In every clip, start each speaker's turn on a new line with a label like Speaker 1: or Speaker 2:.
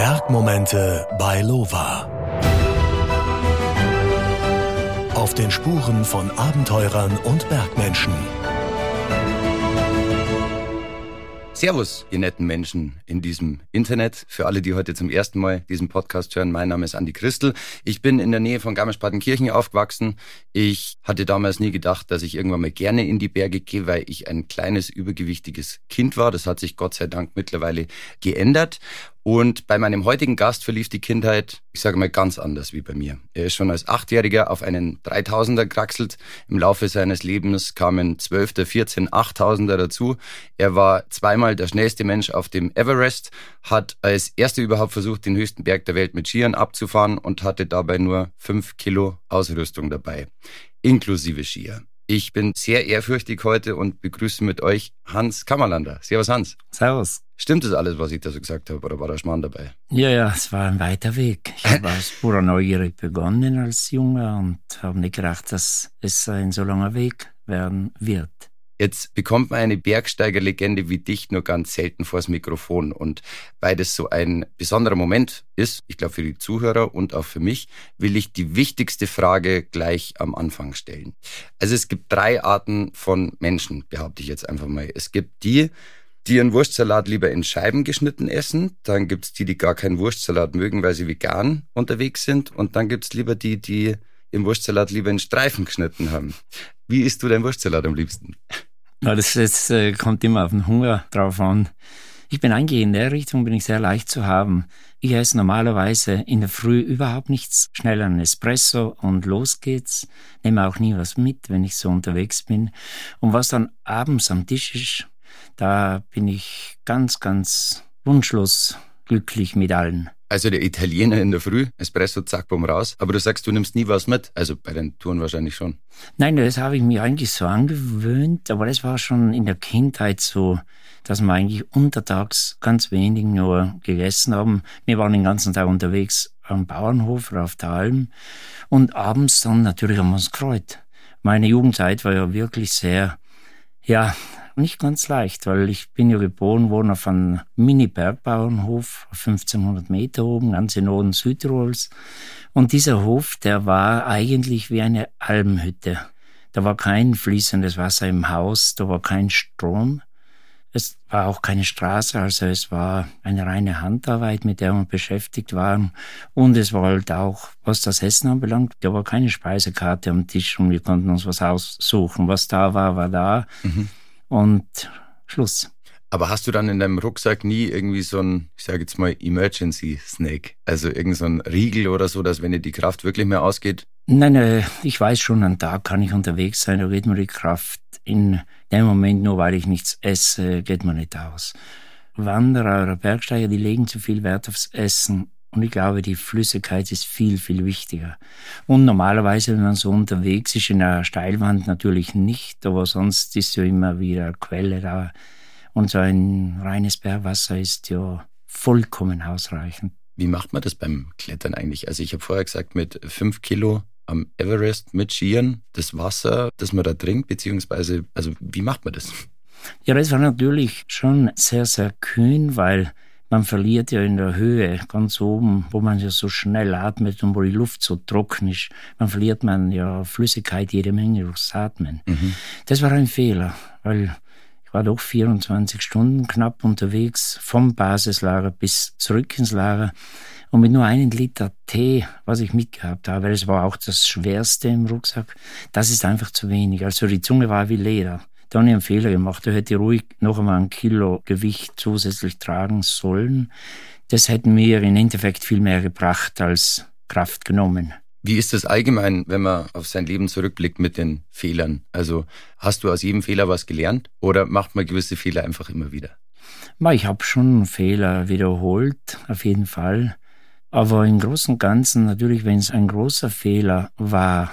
Speaker 1: Bergmomente bei Lova. Auf den Spuren von Abenteurern und Bergmenschen.
Speaker 2: Servus, ihr netten Menschen in diesem Internet. Für alle, die heute zum ersten Mal diesen Podcast hören, mein Name ist Andi Christel. Ich bin in der Nähe von Garmisch-Partenkirchen aufgewachsen. Ich hatte damals nie gedacht, dass ich irgendwann mal gerne in die Berge gehe, weil ich ein kleines, übergewichtiges Kind war. Das hat sich Gott sei Dank mittlerweile geändert. Und bei meinem heutigen Gast verlief die Kindheit, ich sage mal, ganz anders wie bei mir. Er ist schon als Achtjähriger auf einen 3000er kraxelt. Im Laufe seines Lebens kamen 12., 14, 8000er dazu. Er war zweimal der schnellste Mensch auf dem Everest, hat als erster überhaupt versucht, den höchsten Berg der Welt mit Skiern abzufahren und hatte dabei nur fünf Kilo Ausrüstung dabei, inklusive Skier. Ich bin sehr ehrfürchtig heute und begrüße mit euch Hans Kammerlander. Servus Hans.
Speaker 3: Servus.
Speaker 2: Stimmt das alles, was ich da so gesagt habe, oder war da Schmarrn dabei?
Speaker 3: Ja, ja, es war ein weiter Weg. Ich habe aus purer Neugier begonnen als Junge und habe nicht gedacht, dass es ein so langer Weg werden wird.
Speaker 2: Jetzt bekommt man eine Bergsteigerlegende wie dich nur ganz selten vors Mikrofon. Und weil das so ein besonderer Moment ist, ich glaube für die Zuhörer und auch für mich, will ich die wichtigste Frage gleich am Anfang stellen. Also es gibt drei Arten von Menschen, behaupte ich jetzt einfach mal. Es gibt die, die ihren Wurstsalat lieber in Scheiben geschnitten essen. Dann gibt's die, die gar keinen Wurstsalat mögen, weil sie vegan unterwegs sind. Und dann gibt's lieber die, die im Wurstsalat lieber in Streifen geschnitten haben. Wie isst du dein Wurstsalat am liebsten?
Speaker 3: Ja, das, das äh, kommt immer auf den Hunger drauf an. Ich bin eigentlich in der Richtung, bin ich sehr leicht zu haben. Ich esse normalerweise in der Früh überhaupt nichts, schnell einen Espresso und los geht's. Nehme auch nie was mit, wenn ich so unterwegs bin. Und was dann abends am Tisch ist, da bin ich ganz, ganz wunschlos glücklich mit allen.
Speaker 2: Also der Italiener in der Früh, Espresso, zack, bumm, raus. Aber du sagst, du nimmst nie was mit. Also bei den Touren wahrscheinlich schon.
Speaker 3: Nein, das habe ich mir eigentlich so angewöhnt. Aber das war schon in der Kindheit so, dass wir eigentlich untertags ganz wenig nur gegessen haben. Wir waren den ganzen Tag unterwegs am Bauernhof oder auf der Alm. Und abends dann natürlich haben wir uns gefreut. Meine Jugendzeit war ja wirklich sehr, ja, nicht ganz leicht, weil ich bin ja geboren worden auf einem Mini-Bergbauernhof, 1500 Meter oben, ganz in Norden Südtirols. Und dieser Hof, der war eigentlich wie eine Almhütte. Da war kein fließendes Wasser im Haus, da war kein Strom. Es war auch keine Straße, also es war eine reine Handarbeit, mit der wir beschäftigt waren. Und es war halt auch, was das Essen anbelangt, da war keine Speisekarte am Tisch und wir konnten uns was aussuchen. Was da war, war da. Mhm und Schluss.
Speaker 2: Aber hast du dann in deinem Rucksack nie irgendwie so ein, ich sage jetzt mal, Emergency Snake? Also irgend so ein Riegel oder so, dass wenn dir die Kraft wirklich mehr ausgeht?
Speaker 3: Nein, nein, ich weiß schon, an Tag kann ich unterwegs sein, da geht mir die Kraft in dem Moment, nur weil ich nichts esse, geht mir nicht aus. Wanderer oder Bergsteiger, die legen zu viel Wert aufs Essen und ich glaube, die Flüssigkeit ist viel, viel wichtiger. Und normalerweise, wenn man so unterwegs ist, in einer Steilwand natürlich nicht, aber sonst ist ja immer wieder Quelle da. Und so ein reines Bergwasser ist ja vollkommen ausreichend.
Speaker 2: Wie macht man das beim Klettern eigentlich? Also ich habe vorher gesagt, mit fünf Kilo am Everest mit Skiern, das Wasser, das man da trinkt, beziehungsweise, also wie macht man das?
Speaker 3: Ja, das war natürlich schon sehr, sehr kühn, weil man verliert ja in der Höhe, ganz oben, wo man ja so schnell atmet und wo die Luft so trocken ist, man verliert man ja Flüssigkeit jede Menge durchs Atmen. Mhm. Das war ein Fehler, weil ich war doch 24 Stunden knapp unterwegs, vom Basislager bis zurück ins Lager. Und mit nur einem Liter Tee, was ich mitgehabt habe, weil es war auch das Schwerste im Rucksack, das ist einfach zu wenig. Also die Zunge war wie Leder. Da habe ich einen Fehler gemacht. Da hätte ich ruhig noch einmal ein Kilo Gewicht zusätzlich tragen sollen. Das hätte mir im Endeffekt viel mehr gebracht als Kraft genommen.
Speaker 2: Wie ist das allgemein, wenn man auf sein Leben zurückblickt mit den Fehlern? Also hast du aus jedem Fehler was gelernt oder macht man gewisse Fehler einfach immer wieder?
Speaker 3: Ich habe schon Fehler wiederholt, auf jeden Fall. Aber im Großen und Ganzen, natürlich, wenn es ein großer Fehler war,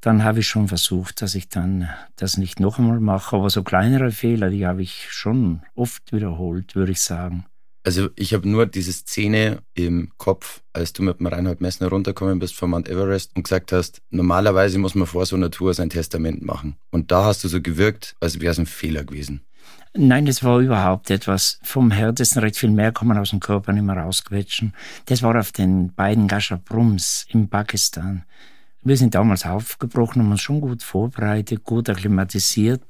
Speaker 3: dann habe ich schon versucht, dass ich dann das nicht noch einmal mache. Aber so kleinere Fehler, die habe ich schon oft wiederholt, würde ich sagen.
Speaker 2: Also ich habe nur diese Szene im Kopf, als du mit dem Reinhold Messner runtergekommen bist vom Mount Everest und gesagt hast, normalerweise muss man vor so einer Tour sein Testament machen. Und da hast du so gewirkt, als wäre es ein Fehler gewesen.
Speaker 3: Nein, das war überhaupt etwas vom Härtesten. Recht viel mehr kann man aus dem Körper nicht mehr rausquetschen. Das war auf den beiden Gashaprums in Pakistan. Wir sind damals aufgebrochen, haben uns schon gut vorbereitet, gut akklimatisiert,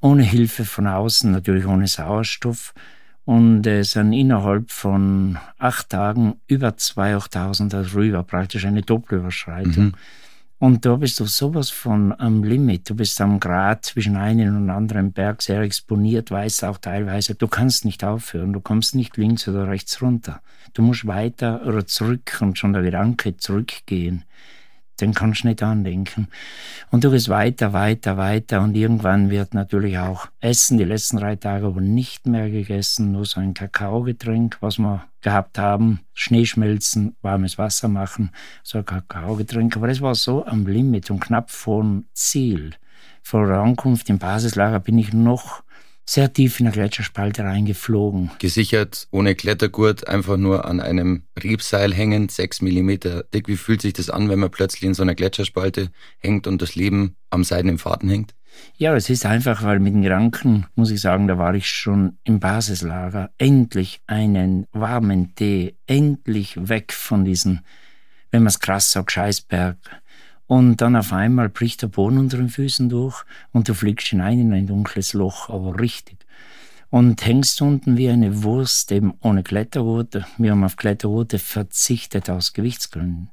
Speaker 3: ohne Hilfe von außen, natürlich ohne Sauerstoff. Und äh, sind innerhalb von acht Tagen über 2.000 darüber, praktisch eine Doppelüberschreitung. Mhm. Und da bist du sowas von am Limit. Du bist am Grad zwischen einem und anderen Berg sehr exponiert, weißt auch teilweise, du kannst nicht aufhören, du kommst nicht links oder rechts runter. Du musst weiter oder zurück und schon der Gedanke zurückgehen den kannst du nicht andenken. Und du gehst weiter, weiter, weiter und irgendwann wird natürlich auch Essen, die letzten drei Tage aber nicht mehr gegessen, nur so ein Kakaogetränk, was wir gehabt haben, Schneeschmelzen, warmes Wasser machen, so ein Kakaogetränk. Aber das war so am Limit und knapp vor Ziel. Vor der Ankunft im Basislager bin ich noch sehr tief in der Gletscherspalte reingeflogen.
Speaker 2: Gesichert, ohne Klettergurt, einfach nur an einem Riebseil hängend, sechs Millimeter dick. Wie fühlt sich das an, wenn man plötzlich in so einer Gletscherspalte hängt und das Leben am seidenen Faden hängt?
Speaker 3: Ja, es ist einfach, weil mit den Gedanken, muss ich sagen, da war ich schon im Basislager. Endlich einen warmen Tee, endlich weg von diesen, wenn man es krass sagt, Scheißberg und dann auf einmal bricht der Boden unter den Füßen durch und du fliegst hinein in ein dunkles Loch, aber richtig. Und hängst unten wie eine Wurst, eben ohne Kletterroute. Wir haben auf Kletterroute verzichtet aus Gewichtsgründen.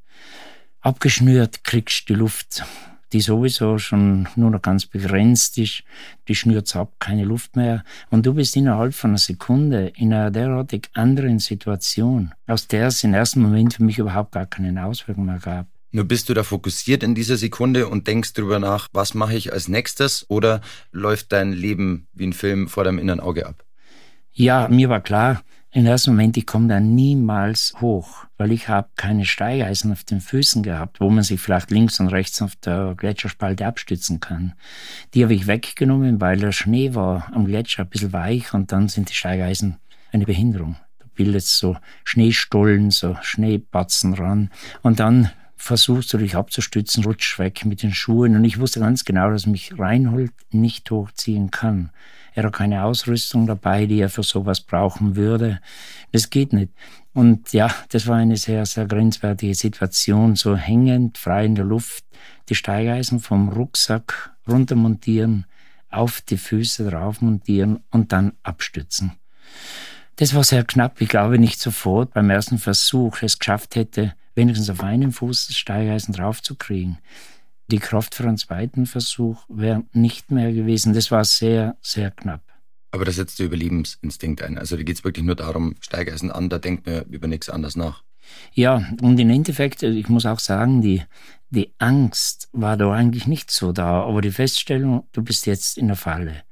Speaker 3: Abgeschnürt kriegst du die Luft, die sowieso schon nur noch ganz begrenzt ist. Die schnürt ab, keine Luft mehr. Und du bist innerhalb von einer Sekunde in einer derartig anderen Situation, aus der es im ersten Moment für mich überhaupt gar keine Auswirkungen mehr gab.
Speaker 2: Nur bist du da fokussiert in dieser Sekunde und denkst drüber nach, was mache ich als nächstes oder läuft dein Leben wie ein Film vor deinem inneren Auge ab?
Speaker 3: Ja, mir war klar, im ersten Moment, ich komme da niemals hoch, weil ich habe keine Steigeisen auf den Füßen gehabt, wo man sich vielleicht links und rechts auf der Gletscherspalte abstützen kann. Die habe ich weggenommen, weil der Schnee war am Gletscher ein bisschen weich und dann sind die Steigeisen eine Behinderung. Da bildet so Schneestollen, so Schneepatzen ran und dann versuchst du dich abzustützen, rutsch weg mit den Schuhen. Und ich wusste ganz genau, dass mich Reinhold nicht hochziehen kann. Er hat keine Ausrüstung dabei, die er für sowas brauchen würde. Das geht nicht. Und ja, das war eine sehr, sehr grenzwertige Situation. So hängend, frei in der Luft, die Steigeisen vom Rucksack runtermontieren, auf die Füße drauf montieren und dann abstützen. Das war sehr knapp. Ich glaube nicht sofort beim ersten Versuch es geschafft hätte, wenigstens auf einen Fuß das Steigeisen draufzukriegen. Die Kraft für einen zweiten Versuch wäre nicht mehr gewesen. Das war sehr, sehr knapp.
Speaker 2: Aber da setzt der Überlebensinstinkt ein. Also da geht es wirklich nur darum, Steigeisen an, da denkt man über nichts anderes nach.
Speaker 3: Ja, und im Endeffekt, ich muss auch sagen, die, die Angst war da eigentlich nicht so da, aber die Feststellung, du bist jetzt in der Falle.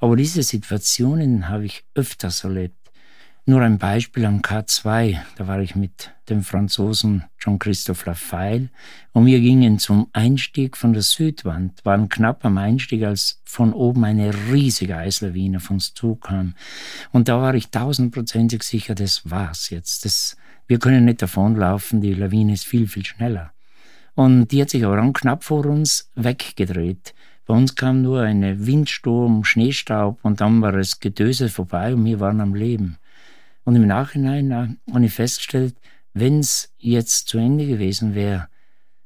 Speaker 3: Aber diese Situationen habe ich öfters erlebt. Nur ein Beispiel am K2, da war ich mit dem Franzosen Jean-Christophe Lafayette und wir gingen zum Einstieg von der Südwand, waren knapp am Einstieg, als von oben eine riesige Eislawine auf uns zukam. Und da war ich tausendprozentig sicher, das war's jetzt. Das, wir können nicht davonlaufen, die Lawine ist viel, viel schneller. Und die hat sich aber dann knapp vor uns weggedreht. Bei uns kam nur eine Windsturm, Schneestaub und dann war das Gedöse vorbei und wir waren am Leben. Und im Nachhinein habe ich festgestellt, wenn es jetzt zu Ende gewesen wäre,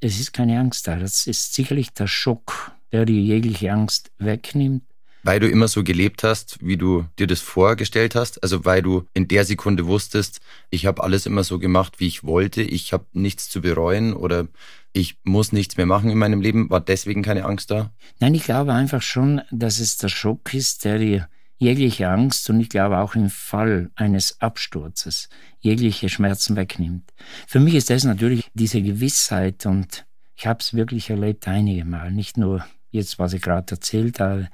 Speaker 3: es ist keine Angst da. Das ist sicherlich der Schock, der dir jegliche Angst wegnimmt.
Speaker 2: Weil du immer so gelebt hast, wie du dir das vorgestellt hast, also weil du in der Sekunde wusstest, ich habe alles immer so gemacht, wie ich wollte, ich habe nichts zu bereuen oder ich muss nichts mehr machen in meinem Leben, war deswegen keine Angst da?
Speaker 3: Nein, ich glaube einfach schon, dass es der Schock ist, der dir jegliche Angst und ich glaube auch im Fall eines Absturzes jegliche Schmerzen wegnimmt. Für mich ist das natürlich diese Gewissheit und ich habe es wirklich erlebt einige Mal, nicht nur jetzt, was ich gerade erzählt habe.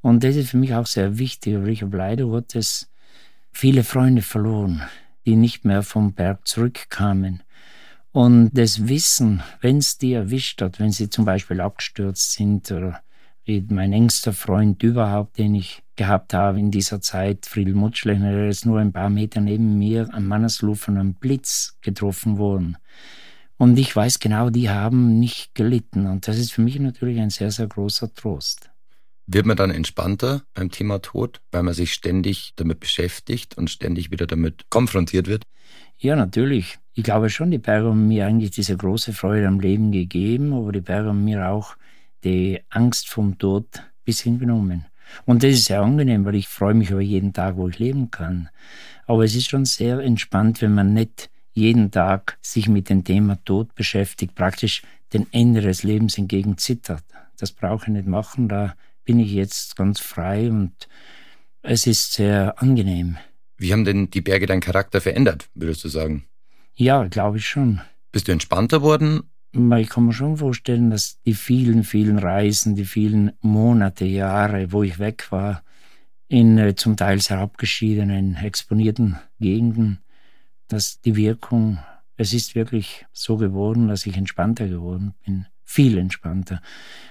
Speaker 3: Und das ist für mich auch sehr wichtig, weil ich habe leider Gottes viele Freunde verloren, die nicht mehr vom Berg zurückkamen. Und das Wissen, wenn es die erwischt hat, wenn sie zum Beispiel abgestürzt sind oder wie mein engster Freund überhaupt, den ich gehabt habe in dieser Zeit, Friedel Mutschlechner, der ist nur ein paar Meter neben mir am Mannersluh von einem Blitz getroffen worden. Und ich weiß genau, die haben nicht gelitten. Und das ist für mich natürlich ein sehr, sehr großer Trost.
Speaker 2: Wird man dann entspannter beim Thema Tod, weil man sich ständig damit beschäftigt und ständig wieder damit konfrontiert wird?
Speaker 3: Ja, natürlich. Ich glaube schon, die Berge haben mir eigentlich diese große Freude am Leben gegeben, aber die Berge haben mir auch die Angst vom Tod bis hingenommen. Und das ist sehr angenehm, weil ich freue mich über jeden Tag, wo ich leben kann. Aber es ist schon sehr entspannt, wenn man nicht jeden Tag sich mit dem Thema Tod beschäftigt, praktisch den Ende des Lebens entgegen zittert. Das brauche ich nicht machen, da bin ich jetzt ganz frei und es ist sehr angenehm.
Speaker 2: Wie haben denn die Berge deinen Charakter verändert, würdest du sagen?
Speaker 3: Ja, glaube ich schon.
Speaker 2: Bist du entspannter worden?
Speaker 3: Ich kann mir schon vorstellen, dass die vielen, vielen Reisen, die vielen Monate, Jahre, wo ich weg war, in äh, zum Teil sehr abgeschiedenen, exponierten Gegenden, dass die Wirkung, es ist wirklich so geworden, dass ich entspannter geworden bin. Viel entspannter.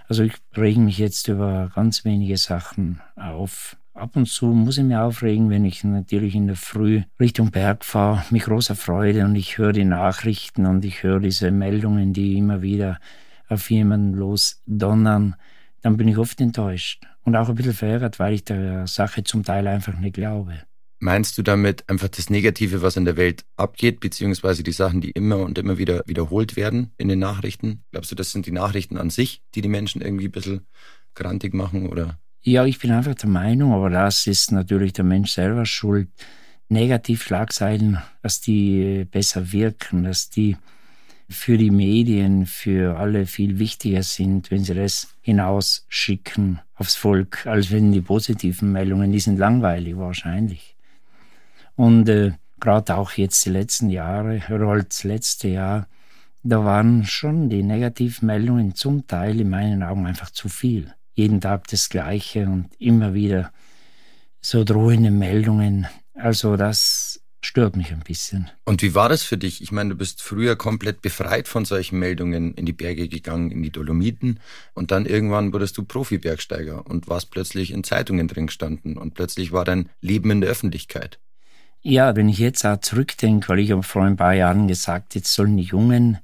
Speaker 3: Also ich rege mich jetzt über ganz wenige Sachen auf. Ab und zu muss ich mich aufregen, wenn ich natürlich in der Früh Richtung Berg fahre, mit großer Freude und ich höre die Nachrichten und ich höre diese Meldungen, die immer wieder auf jemanden losdonnern, dann bin ich oft enttäuscht und auch ein bisschen verärgert, weil ich der Sache zum Teil einfach nicht glaube.
Speaker 2: Meinst du damit einfach das Negative, was in der Welt abgeht, beziehungsweise die Sachen, die immer und immer wieder wiederholt werden in den Nachrichten? Glaubst du, das sind die Nachrichten an sich, die die Menschen irgendwie ein bisschen grantig machen oder
Speaker 3: ja, ich bin einfach der Meinung, aber das ist natürlich der Mensch selber schuld. Negativschlagzeilen, dass die besser wirken, dass die für die Medien, für alle viel wichtiger sind, wenn sie das hinausschicken aufs Volk, als wenn die positiven Meldungen, die sind langweilig wahrscheinlich. Und äh, gerade auch jetzt die letzten Jahre, oder halt letzte Jahr, da waren schon die Negativmeldungen zum Teil in meinen Augen einfach zu viel jeden Tag das Gleiche und immer wieder so drohende Meldungen. Also das stört mich ein bisschen.
Speaker 2: Und wie war das für dich? Ich meine, du bist früher komplett befreit von solchen Meldungen in die Berge gegangen, in die Dolomiten und dann irgendwann wurdest du Profi-Bergsteiger und warst plötzlich in Zeitungen drin gestanden und plötzlich war dein Leben in der Öffentlichkeit.
Speaker 3: Ja, wenn ich jetzt auch zurückdenke, weil ich habe vor ein paar Jahren gesagt, jetzt sollen die Jungen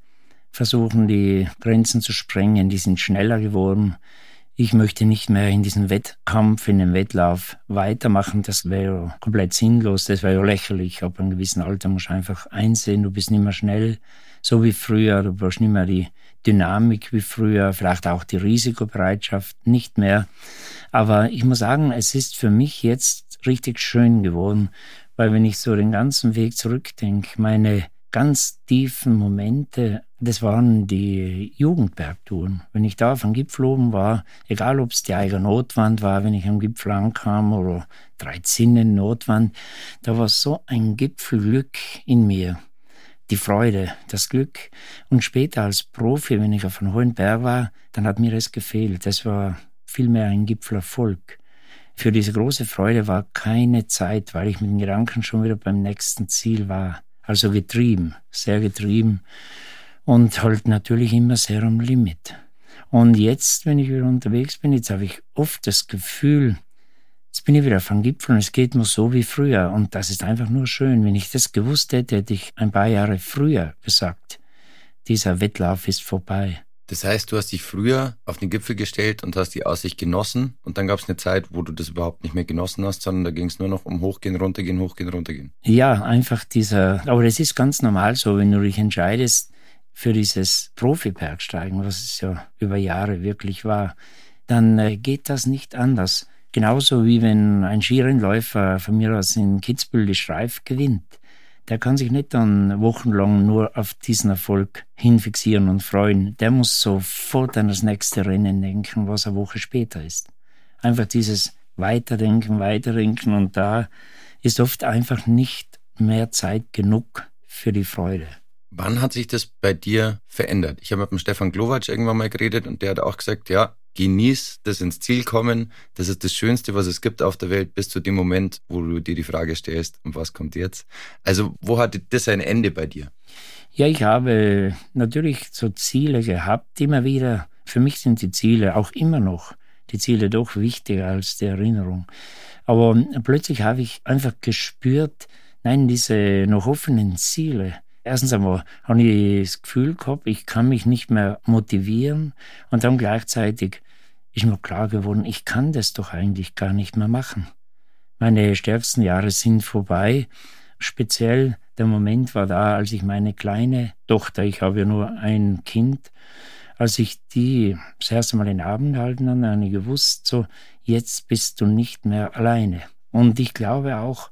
Speaker 3: versuchen, die Grenzen zu sprengen, die sind schneller geworden ich möchte nicht mehr in diesem Wettkampf, in dem Wettlauf weitermachen. Das wäre komplett sinnlos, das wäre lächerlich. Ab einem gewissen Alter musst du einfach einsehen, du bist nicht mehr schnell, so wie früher, du brauchst nicht mehr die Dynamik wie früher, vielleicht auch die Risikobereitschaft nicht mehr. Aber ich muss sagen, es ist für mich jetzt richtig schön geworden, weil wenn ich so den ganzen Weg zurückdenke, meine ganz tiefen Momente, das waren die Jugendbergtouren. Wenn ich da auf einem Gipfel oben war, egal ob es die Eiger Notwand war, wenn ich am Gipfel ankam oder Dreizinnen Notwand, da war so ein Gipfelglück in mir. Die Freude, das Glück. Und später als Profi, wenn ich auf einem hohen Berg war, dann hat mir das gefehlt. Das war vielmehr ein Gipfelerfolg. Für diese große Freude war keine Zeit, weil ich mit den Gedanken schon wieder beim nächsten Ziel war. Also getrieben, sehr getrieben und halt natürlich immer sehr am Limit. Und jetzt, wenn ich wieder unterwegs bin, jetzt habe ich oft das Gefühl, jetzt bin ich wieder auf einem Gipfel und es geht mir so wie früher. Und das ist einfach nur schön. Wenn ich das gewusst hätte, hätte ich ein paar Jahre früher gesagt, dieser Wettlauf ist vorbei.
Speaker 2: Das heißt, du hast dich früher auf den Gipfel gestellt und hast die Aussicht genossen und dann gab es eine Zeit, wo du das überhaupt nicht mehr genossen hast, sondern da ging es nur noch um hochgehen, runtergehen, hochgehen, runtergehen.
Speaker 3: Ja, einfach dieser, aber das ist ganz normal so, wenn du dich entscheidest für dieses Profi-Bergsteigen, was es ja über Jahre wirklich war, dann äh, geht das nicht anders. Genauso wie wenn ein Skirennläufer von mir aus in Kitzbühel die Streif gewinnt der kann sich nicht dann wochenlang nur auf diesen Erfolg hinfixieren und freuen. Der muss sofort an das nächste Rennen denken, was eine Woche später ist. Einfach dieses Weiterdenken, Weiterdenken und da ist oft einfach nicht mehr Zeit genug für die Freude.
Speaker 2: Wann hat sich das bei dir verändert? Ich habe mit dem Stefan Glowacz irgendwann mal geredet und der hat auch gesagt, ja, genieß das ins Ziel kommen. Das ist das Schönste, was es gibt auf der Welt, bis zu dem Moment, wo du dir die Frage stellst, und was kommt jetzt? Also, wo hatte das ein Ende bei dir?
Speaker 3: Ja, ich habe natürlich so Ziele gehabt, immer wieder. Für mich sind die Ziele auch immer noch, die Ziele doch wichtiger als die Erinnerung. Aber plötzlich habe ich einfach gespürt, nein, diese noch offenen Ziele, Erstens einmal habe ich das Gefühl gehabt, ich kann mich nicht mehr motivieren und dann gleichzeitig ist mir klar geworden, ich kann das doch eigentlich gar nicht mehr machen. Meine stärksten Jahre sind vorbei. Speziell der Moment war da, als ich meine kleine Tochter, ich habe ja nur ein Kind, als ich die das erste Mal in den Abend halten dann habe ich gewusst, so, jetzt bist du nicht mehr alleine. Und ich glaube auch,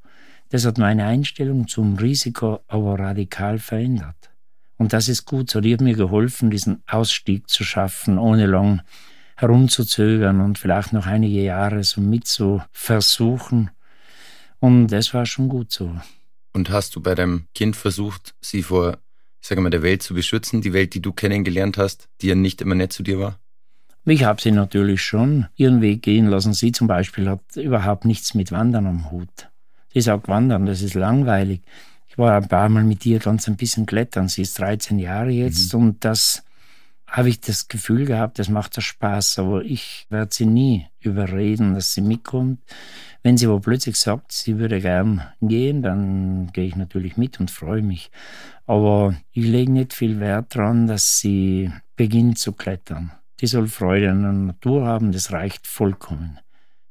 Speaker 3: das hat meine Einstellung zum Risiko aber radikal verändert. Und das ist gut so. Die hat mir geholfen, diesen Ausstieg zu schaffen, ohne lang herumzuzögern und vielleicht noch einige Jahre so mit zu versuchen. Und das war schon gut so.
Speaker 2: Und hast du bei deinem Kind versucht, sie vor, ich sage mal, der Welt zu beschützen, die Welt, die du kennengelernt hast, die ja nicht immer nett zu dir war?
Speaker 3: Ich habe sie natürlich schon ihren Weg gehen lassen. Sie zum Beispiel hat überhaupt nichts mit Wandern am Hut. Sie sagt, Wandern, das ist langweilig. Ich war ein paar Mal mit ihr ganz ein bisschen klettern. Sie ist 13 Jahre jetzt mhm. und das habe ich das Gefühl gehabt, das macht ihr Spaß, aber ich werde sie nie überreden, dass sie mitkommt. Wenn sie aber plötzlich sagt, sie würde gern gehen, dann gehe ich natürlich mit und freue mich. Aber ich lege nicht viel Wert daran, dass sie beginnt zu klettern. Die soll Freude an der Natur haben, das reicht vollkommen.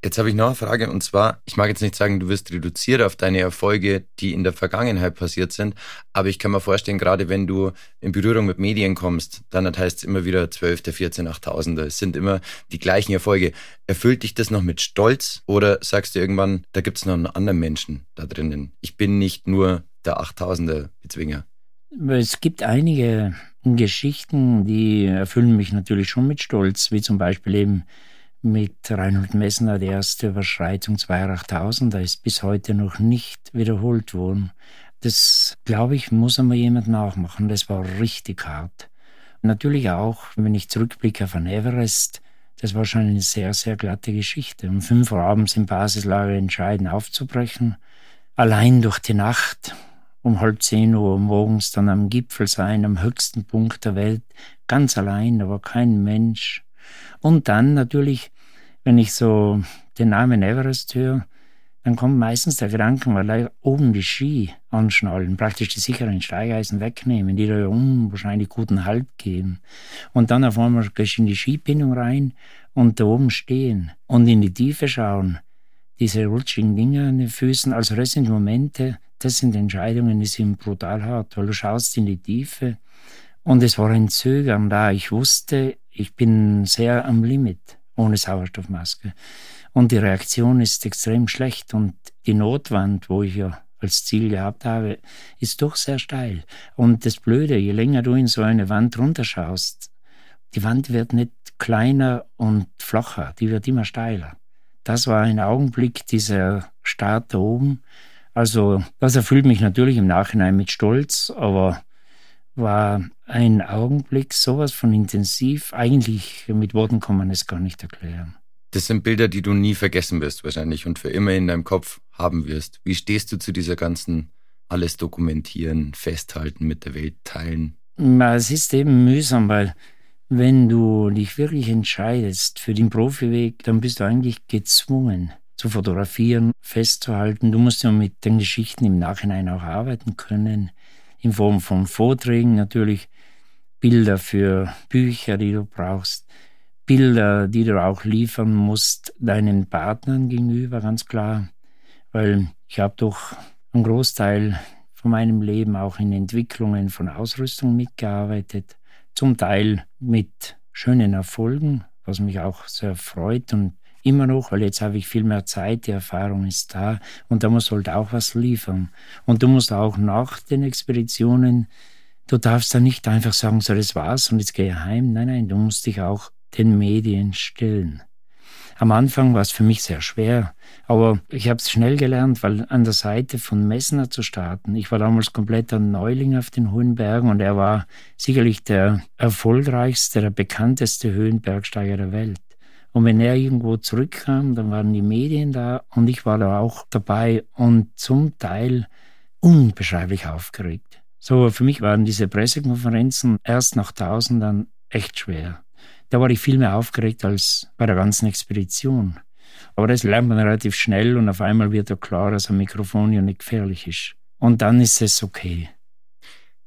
Speaker 2: Jetzt habe ich noch eine Frage und zwar, ich mag jetzt nicht sagen, du wirst reduziert auf deine Erfolge, die in der Vergangenheit passiert sind, aber ich kann mir vorstellen, gerade wenn du in Berührung mit Medien kommst, dann heißt es immer wieder 12., 14., 8000er. Es sind immer die gleichen Erfolge. Erfüllt dich das noch mit Stolz oder sagst du irgendwann, da gibt es noch einen anderen Menschen da drinnen? Ich bin nicht nur der 8000er Bezwinger.
Speaker 3: Es gibt einige Geschichten, die erfüllen mich natürlich schon mit Stolz, wie zum Beispiel eben mit Reinhold Messner die erste Überschreitung 28000, da ist bis heute noch nicht wiederholt worden. Das, glaube ich, muss einmal jemand nachmachen. Das war richtig hart. Natürlich auch, wenn ich zurückblicke auf ein Everest, das war schon eine sehr, sehr glatte Geschichte. Um fünf Uhr abends im Basislager entscheiden aufzubrechen, allein durch die Nacht, um halb zehn Uhr morgens dann am Gipfel sein, am höchsten Punkt der Welt, ganz allein, da war kein Mensch. Und dann natürlich wenn ich so den Namen Everest höre, dann kommt meistens der Gedanke, weil oben die Ski anschnallen, praktisch die sicheren Steigeisen wegnehmen, die da unwahrscheinlich guten Halt geben. Und dann auf einmal gehst du in die Skipinung rein und da oben stehen und in die Tiefe schauen. Diese rutschigen Dinge an den Füßen, also das sind Momente, das sind Entscheidungen, die sind brutal hart, weil du schaust in die Tiefe und es war ein Zögern da. Ich wusste, ich bin sehr am Limit ohne Sauerstoffmaske. Und die Reaktion ist extrem schlecht und die Notwand, wo ich ja als Ziel gehabt habe, ist doch sehr steil. Und das Blöde, je länger du in so eine Wand runterschaust, die Wand wird nicht kleiner und flacher, die wird immer steiler. Das war ein Augenblick, dieser Start da oben. Also, das erfüllt mich natürlich im Nachhinein mit Stolz, aber war ein Augenblick sowas von intensiv. Eigentlich mit Worten kann man es gar nicht erklären.
Speaker 2: Das sind Bilder, die du nie vergessen wirst wahrscheinlich und für immer in deinem Kopf haben wirst. Wie stehst du zu dieser ganzen alles dokumentieren, festhalten, mit der Welt teilen?
Speaker 3: Es ist eben mühsam, weil wenn du dich wirklich entscheidest für den Profiweg, dann bist du eigentlich gezwungen zu fotografieren, festzuhalten. Du musst ja mit den Geschichten im Nachhinein auch arbeiten können in Form von Vorträgen natürlich, Bilder für Bücher, die du brauchst, Bilder, die du auch liefern musst deinen Partnern gegenüber, ganz klar, weil ich habe doch einen Großteil von meinem Leben auch in Entwicklungen von Ausrüstung mitgearbeitet, zum Teil mit schönen Erfolgen, was mich auch sehr freut und immer noch, weil jetzt habe ich viel mehr Zeit, die Erfahrung ist da und da muss halt auch was liefern. Und du musst auch nach den Expeditionen, du darfst dann nicht einfach sagen, so das war's und jetzt gehe ich heim. Nein, nein, du musst dich auch den Medien stellen. Am Anfang war es für mich sehr schwer, aber ich habe es schnell gelernt, weil an der Seite von Messner zu starten. Ich war damals kompletter Neuling auf den Hohen Bergen und er war sicherlich der erfolgreichste, der bekannteste Höhenbergsteiger der Welt. Und wenn er irgendwo zurückkam, dann waren die Medien da und ich war da auch dabei und zum Teil unbeschreiblich aufgeregt. So, für mich waren diese Pressekonferenzen erst nach tausend dann echt schwer. Da war ich viel mehr aufgeregt als bei der ganzen Expedition. Aber das lernt man relativ schnell und auf einmal wird ja klar, dass ein Mikrofon ja nicht gefährlich ist. Und dann ist es okay.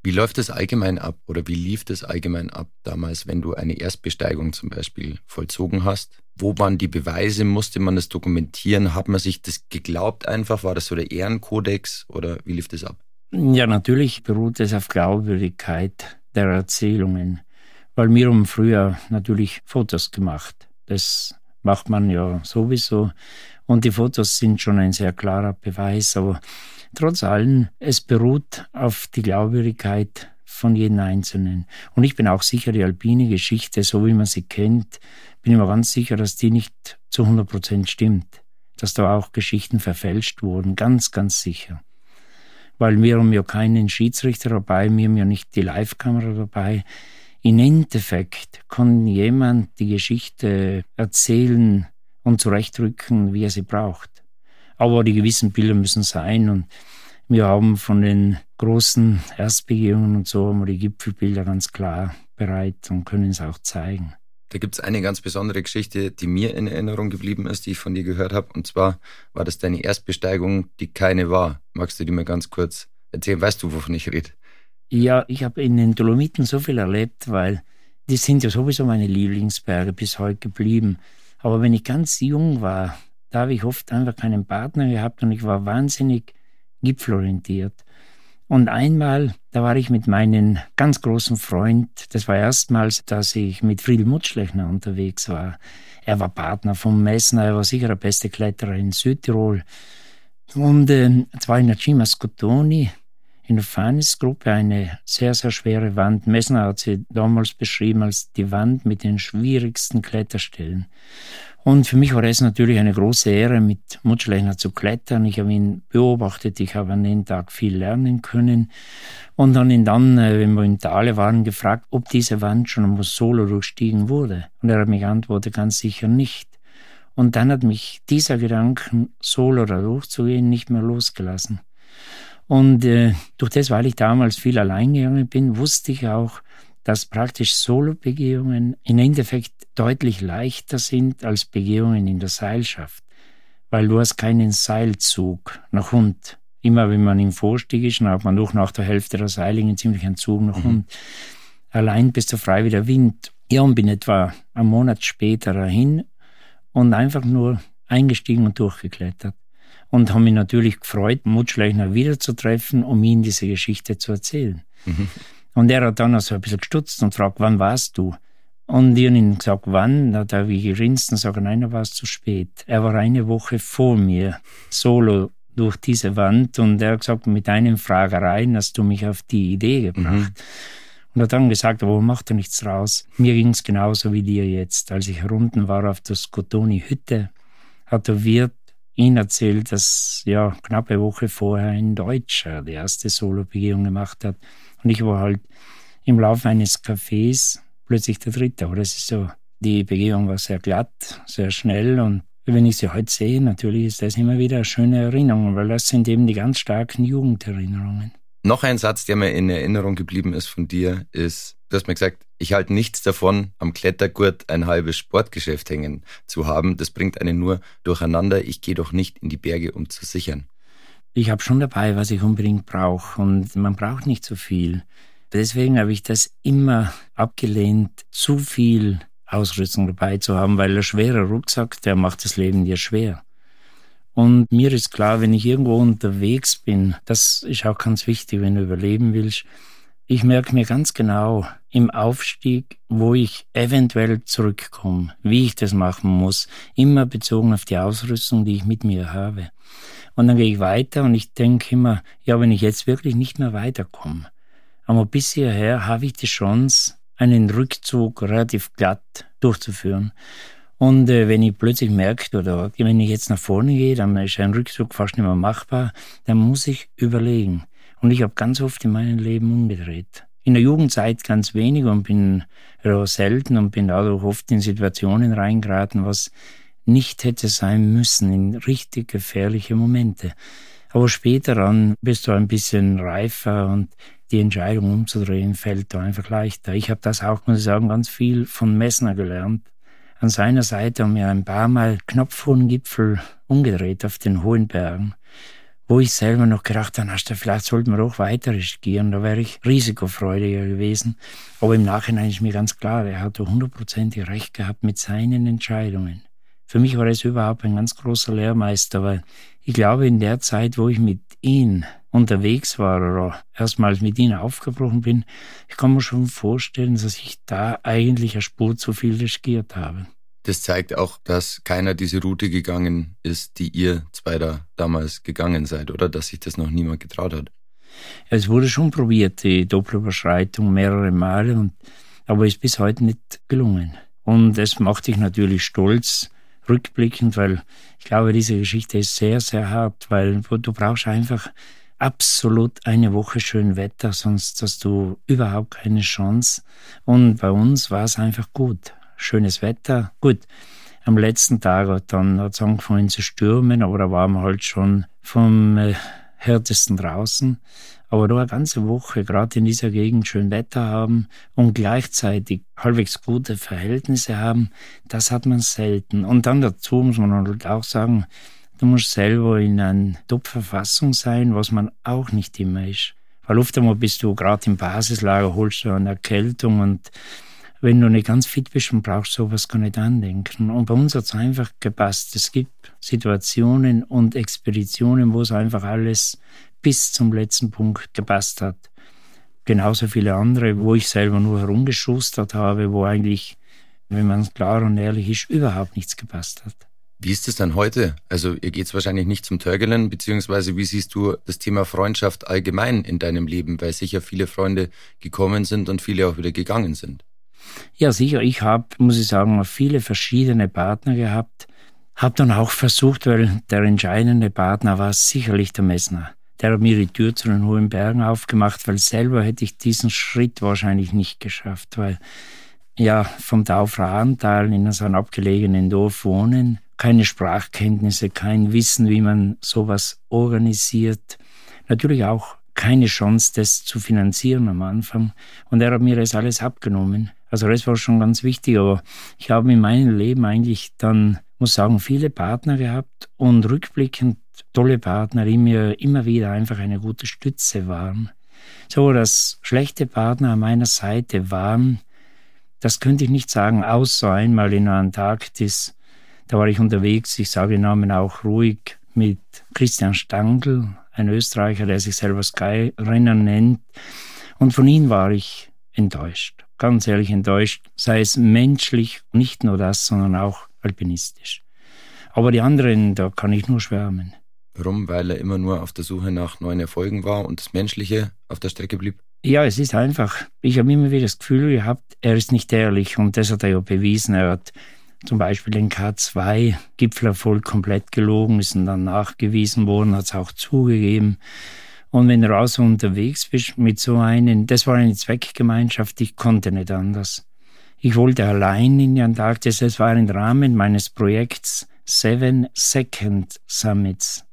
Speaker 2: Wie läuft es allgemein ab oder wie lief es allgemein ab damals, wenn du eine Erstbesteigung zum Beispiel vollzogen hast? Wo waren die Beweise? Musste man das dokumentieren? Hat man sich das geglaubt einfach? War das so der Ehrenkodex oder wie lief das ab?
Speaker 3: Ja, natürlich beruht es auf Glaubwürdigkeit der Erzählungen, weil wir haben früher natürlich Fotos gemacht. Das macht man ja sowieso. Und die Fotos sind schon ein sehr klarer Beweis, aber trotz allem, es beruht auf die Glaubwürdigkeit von jedem Einzelnen. Und ich bin auch sicher, die alpine Geschichte, so wie man sie kennt, bin ich mir ganz sicher, dass die nicht zu 100 Prozent stimmt. Dass da auch Geschichten verfälscht wurden, ganz, ganz sicher. Weil wir haben ja keinen Schiedsrichter dabei, wir haben ja nicht die Live-Kamera dabei. In Endeffekt kann jemand die Geschichte erzählen und zurechtrücken, wie er sie braucht. Aber die gewissen Bilder müssen sein und wir haben von den großen Erstbegehungen und so haben wir die Gipfelbilder ganz klar bereit und können es auch zeigen.
Speaker 2: Da gibt es eine ganz besondere Geschichte, die mir in Erinnerung geblieben ist, die ich von dir gehört habe. Und zwar war das deine Erstbesteigung, die keine war. Magst du die mal ganz kurz erzählen? Weißt du, wovon ich rede?
Speaker 3: Ja, ich habe in den Dolomiten so viel erlebt, weil die sind ja sowieso meine Lieblingsberge bis heute geblieben. Aber wenn ich ganz jung war, da habe ich oft einfach keinen Partner gehabt und ich war wahnsinnig gipfelorientiert. Und einmal, da war ich mit meinem ganz großen Freund, das war erstmals, dass ich mit Friedel Mutschlechner unterwegs war. Er war Partner vom Messner, er war sicher der beste Kletterer in Südtirol. Und äh, zwar in der Cima Scotoni, in der Fanis-Gruppe, eine sehr, sehr schwere Wand. Messner hat sie damals beschrieben als die Wand mit den schwierigsten Kletterstellen. Und für mich war es natürlich eine große Ehre, mit Mutschlechner zu klettern. Ich habe ihn beobachtet, ich habe an dem Tag viel lernen können. Und dann ihn dann, äh, wenn wir in Thale waren, gefragt, ob diese Wand schon einmal solo durchstiegen wurde. Und er hat mich geantwortet, ganz sicher nicht. Und dann hat mich dieser Gedanken, solo da durchzugehen, nicht mehr losgelassen. Und äh, durch das, weil ich damals viel allein gegangen bin, wusste ich auch, dass praktisch Solo-Begehungen im Endeffekt deutlich leichter sind als Begehungen in der Seilschaft, weil du hast keinen Seilzug nach Hund. Immer wenn man im Vorstieg ist, dann hat man doch nach der Hälfte der Seilingen ziemlich einen Zug nach mhm. Hund. Allein bist du frei wie der Wind. Ja, und bin etwa einen Monat später dahin und einfach nur eingestiegen und durchgeklettert. Und habe mich natürlich gefreut, Mutschleichner wiederzutreffen, um ihm diese Geschichte zu erzählen. Mhm. Und er hat dann so ein bisschen gestutzt und fragt, wann warst du? Und ich habe ihm gesagt, wann? Da er wie gerinst und sagt, nein, da war es zu spät. Er war eine Woche vor mir, solo durch diese Wand und er hat gesagt, mit deinen Fragereien hast du mich auf die Idee gebracht. Mhm. Und hat dann gesagt, aber macht er nichts draus. Mir ging es genauso wie dir jetzt. Als ich herunten war auf der Skotoni-Hütte, hat der Wirt ihn erzählt, dass ja knappe Woche vorher ein Deutscher die erste Solo-Begehung gemacht hat. Und ich war halt im Laufe eines Cafés plötzlich der Dritte. Aber das ist so, die Begehung war sehr glatt, sehr schnell und wenn ich sie heute sehe, natürlich ist das immer wieder eine schöne Erinnerung, weil das sind eben die ganz starken Jugenderinnerungen.
Speaker 2: Noch ein Satz, der mir in Erinnerung geblieben ist von dir, ist, du hast mir gesagt, ich halte nichts davon, am Klettergurt ein halbes Sportgeschäft hängen zu haben. Das bringt einen nur durcheinander. Ich gehe doch nicht in die Berge, um zu sichern
Speaker 3: ich habe schon dabei, was ich unbedingt brauche und man braucht nicht so viel. Deswegen habe ich das immer abgelehnt, zu viel Ausrüstung dabei zu haben, weil der schwere Rucksack, der macht das Leben dir schwer. Und mir ist klar, wenn ich irgendwo unterwegs bin, das ist auch ganz wichtig, wenn du überleben willst, ich merke mir ganz genau im Aufstieg, wo ich eventuell zurückkomme, wie ich das machen muss, immer bezogen auf die Ausrüstung, die ich mit mir habe. Und dann gehe ich weiter und ich denke immer, ja, wenn ich jetzt wirklich nicht mehr weiterkomme, aber bis hierher habe ich die Chance, einen Rückzug relativ glatt durchzuführen. Und äh, wenn ich plötzlich merke, oder wenn ich jetzt nach vorne gehe, dann ist ein Rückzug fast nicht mehr machbar, dann muss ich überlegen. Und ich habe ganz oft in meinem Leben umgedreht. In der Jugendzeit ganz wenig und bin selten und bin dadurch oft in Situationen reingeraten, was nicht hätte sein müssen in richtig gefährliche Momente. Aber später an bist du ein bisschen reifer und die Entscheidung umzudrehen fällt da einfach leichter. Ich habe das auch, muss ich sagen, ganz viel von Messner gelernt. An seiner Seite haben wir ein paar Mal knopfhohen Gipfel umgedreht auf den hohen Bergen, wo ich selber noch gedacht habe, vielleicht sollten wir doch weiter riskieren, da wäre ich risikofreudiger gewesen. Aber im Nachhinein ist mir ganz klar, er hatte hundertprozentig recht gehabt mit seinen Entscheidungen. Für mich war es überhaupt ein ganz großer Lehrmeister, weil ich glaube, in der Zeit, wo ich mit ihm unterwegs war oder erstmals mit ihm aufgebrochen bin, ich kann mir schon vorstellen, dass ich da eigentlich eine Spur zu viel riskiert habe.
Speaker 2: Das zeigt auch, dass keiner diese Route gegangen ist, die ihr zwei da damals gegangen seid, oder dass sich das noch niemand getraut hat.
Speaker 3: Es wurde schon probiert, die Doppelüberschreitung mehrere Male, und, aber ist bis heute nicht gelungen. Und es macht dich natürlich stolz, rückblickend, weil ich glaube, diese Geschichte ist sehr, sehr hart, weil du brauchst einfach absolut eine Woche schön Wetter, sonst hast du überhaupt keine Chance. Und bei uns war es einfach gut. Schönes Wetter. Gut, am letzten Tag hat dann hat's angefangen zu stürmen, aber da waren wir halt schon vom äh, härtesten draußen. Aber da eine ganze Woche, gerade in dieser Gegend, schön Wetter haben und gleichzeitig halbwegs gute Verhältnisse haben, das hat man selten. Und dann dazu muss man halt auch sagen, du musst selber in einer Top-Verfassung sein, was man auch nicht immer ist. Weil oft einmal bist du gerade im Basislager, holst du eine Erkältung und wenn du nicht ganz fit bist und brauchst sowas gar nicht andenken. Und bei uns hat es einfach gepasst. Es gibt Situationen und Expeditionen, wo es einfach alles bis zum letzten Punkt gepasst hat. Genauso viele andere, wo ich selber nur herumgeschustert habe, wo eigentlich, wenn man klar und ehrlich ist, überhaupt nichts gepasst hat.
Speaker 2: Wie ist es dann heute? Also ihr geht's wahrscheinlich nicht zum Törgelen, beziehungsweise wie siehst du das Thema Freundschaft allgemein in deinem Leben, weil sicher viele Freunde gekommen sind und viele auch wieder gegangen sind?
Speaker 3: Ja, sicher. Ich habe, muss ich sagen, viele verschiedene Partner gehabt. Habe dann auch versucht, weil der entscheidende Partner war sicherlich der Messner der hat mir die Tür zu den hohen Bergen aufgemacht, weil selber hätte ich diesen Schritt wahrscheinlich nicht geschafft, weil ja, vom Taufrahental in so einem abgelegenen Dorf wohnen, keine Sprachkenntnisse, kein Wissen, wie man sowas organisiert. Natürlich auch keine Chance, das zu finanzieren am Anfang. Und er hat mir das alles abgenommen. Also das war schon ganz wichtig, aber ich habe in meinem Leben eigentlich dann, muss sagen, viele Partner gehabt und rückblickend tolle Partner, die mir immer wieder einfach eine gute Stütze waren. So, dass schlechte Partner an meiner Seite waren, das könnte ich nicht sagen, außer einmal in Antarktis. Da war ich unterwegs, ich sage den Namen auch ruhig, mit Christian Stangl, ein Österreicher, der sich selber Skyrenner nennt. Und von ihm war ich enttäuscht, ganz ehrlich enttäuscht, sei es menschlich, nicht nur das, sondern auch alpinistisch. Aber die anderen, da kann ich nur schwärmen.
Speaker 2: Warum? Weil er immer nur auf der Suche nach neuen Erfolgen war und das Menschliche auf der Strecke blieb?
Speaker 3: Ja, es ist einfach. Ich habe immer wieder das Gefühl gehabt, er ist nicht ehrlich und das hat er ja bewiesen. Er hat zum Beispiel den K2-Gipfelerfolg komplett gelogen, ist dann nachgewiesen worden, hat es auch zugegeben. Und wenn du raus unterwegs bist mit so einem, das war eine Zweckgemeinschaft, ich konnte nicht anders. Ich wollte allein in die Antarktis, es war im Rahmen meines Projekts Seven Second Summits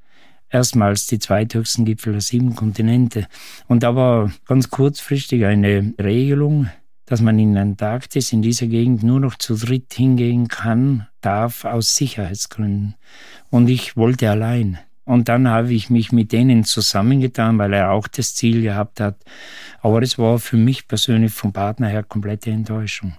Speaker 3: erstmals die zweithöchsten Gipfel der sieben Kontinente. Und da war ganz kurzfristig eine Regelung, dass man in Antarktis in dieser Gegend nur noch zu dritt hingehen kann, darf aus Sicherheitsgründen. Und ich wollte allein. Und dann habe ich mich mit denen zusammengetan, weil er auch das Ziel gehabt hat. Aber es war für mich persönlich vom Partner her komplette Enttäuschung.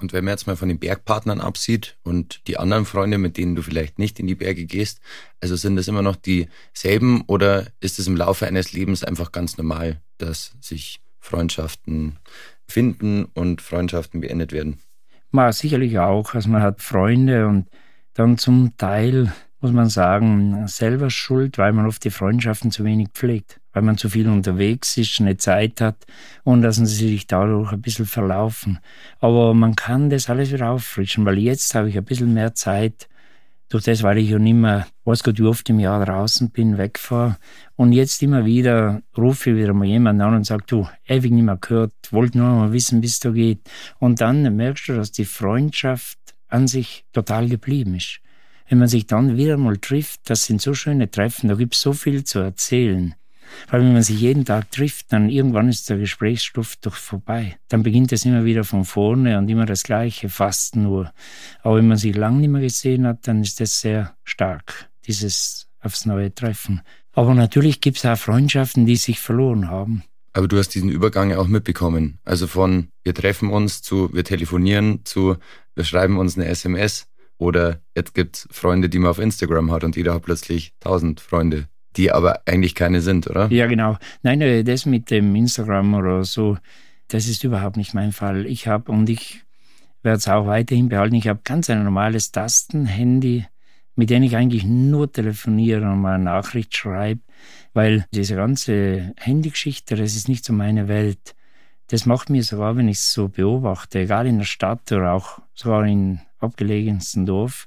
Speaker 2: Und wenn man jetzt mal von den Bergpartnern absieht und die anderen Freunde, mit denen du vielleicht nicht in die Berge gehst, also sind das immer noch dieselben oder ist es im Laufe eines Lebens einfach ganz normal, dass sich Freundschaften finden und Freundschaften beendet werden?
Speaker 3: Ma, sicherlich auch. Also man hat Freunde und dann zum Teil muss man sagen, selber schuld, weil man oft die Freundschaften zu wenig pflegt, weil man zu viel unterwegs ist, eine Zeit hat und lassen sie sich dadurch ein bisschen verlaufen. Aber man kann das alles wieder auffrischen, weil jetzt habe ich ein bisschen mehr Zeit, durch das, weil ich ja nicht mehr, weiß Gott, wie oft im Jahr draußen bin, wegfahre. Und jetzt immer wieder rufe ich wieder mal jemanden an und sage, du, ewig nicht mehr gehört, wollte nur mal wissen, wie es da geht. Und dann merkst du, dass die Freundschaft an sich total geblieben ist wenn man sich dann wieder mal trifft, das sind so schöne Treffen, da gibt es so viel zu erzählen. Weil wenn man sich jeden Tag trifft, dann irgendwann ist der Gesprächsstoff doch vorbei. Dann beginnt es immer wieder von vorne und immer das Gleiche, fast nur. Aber wenn man sich lang nicht mehr gesehen hat, dann ist das sehr stark, dieses aufs neue Treffen. Aber natürlich gibt es auch Freundschaften, die sich verloren haben.
Speaker 2: Aber du hast diesen Übergang ja auch mitbekommen. Also von wir treffen uns zu wir telefonieren zu wir schreiben uns eine SMS Oder jetzt gibt's Freunde, die man auf Instagram hat und jeder hat plötzlich tausend Freunde, die aber eigentlich keine sind, oder?
Speaker 3: Ja, genau. Nein, äh, das mit dem Instagram oder so, das ist überhaupt nicht mein Fall. Ich habe und ich werde es auch weiterhin behalten. Ich habe ganz ein normales Tastenhandy, mit dem ich eigentlich nur telefoniere und mal Nachricht schreibe, weil diese ganze Handygeschichte, das ist nicht so meine Welt. Das macht mir sogar, wenn ich es so beobachte, egal in der Stadt oder auch sogar in abgelegensten Dorf,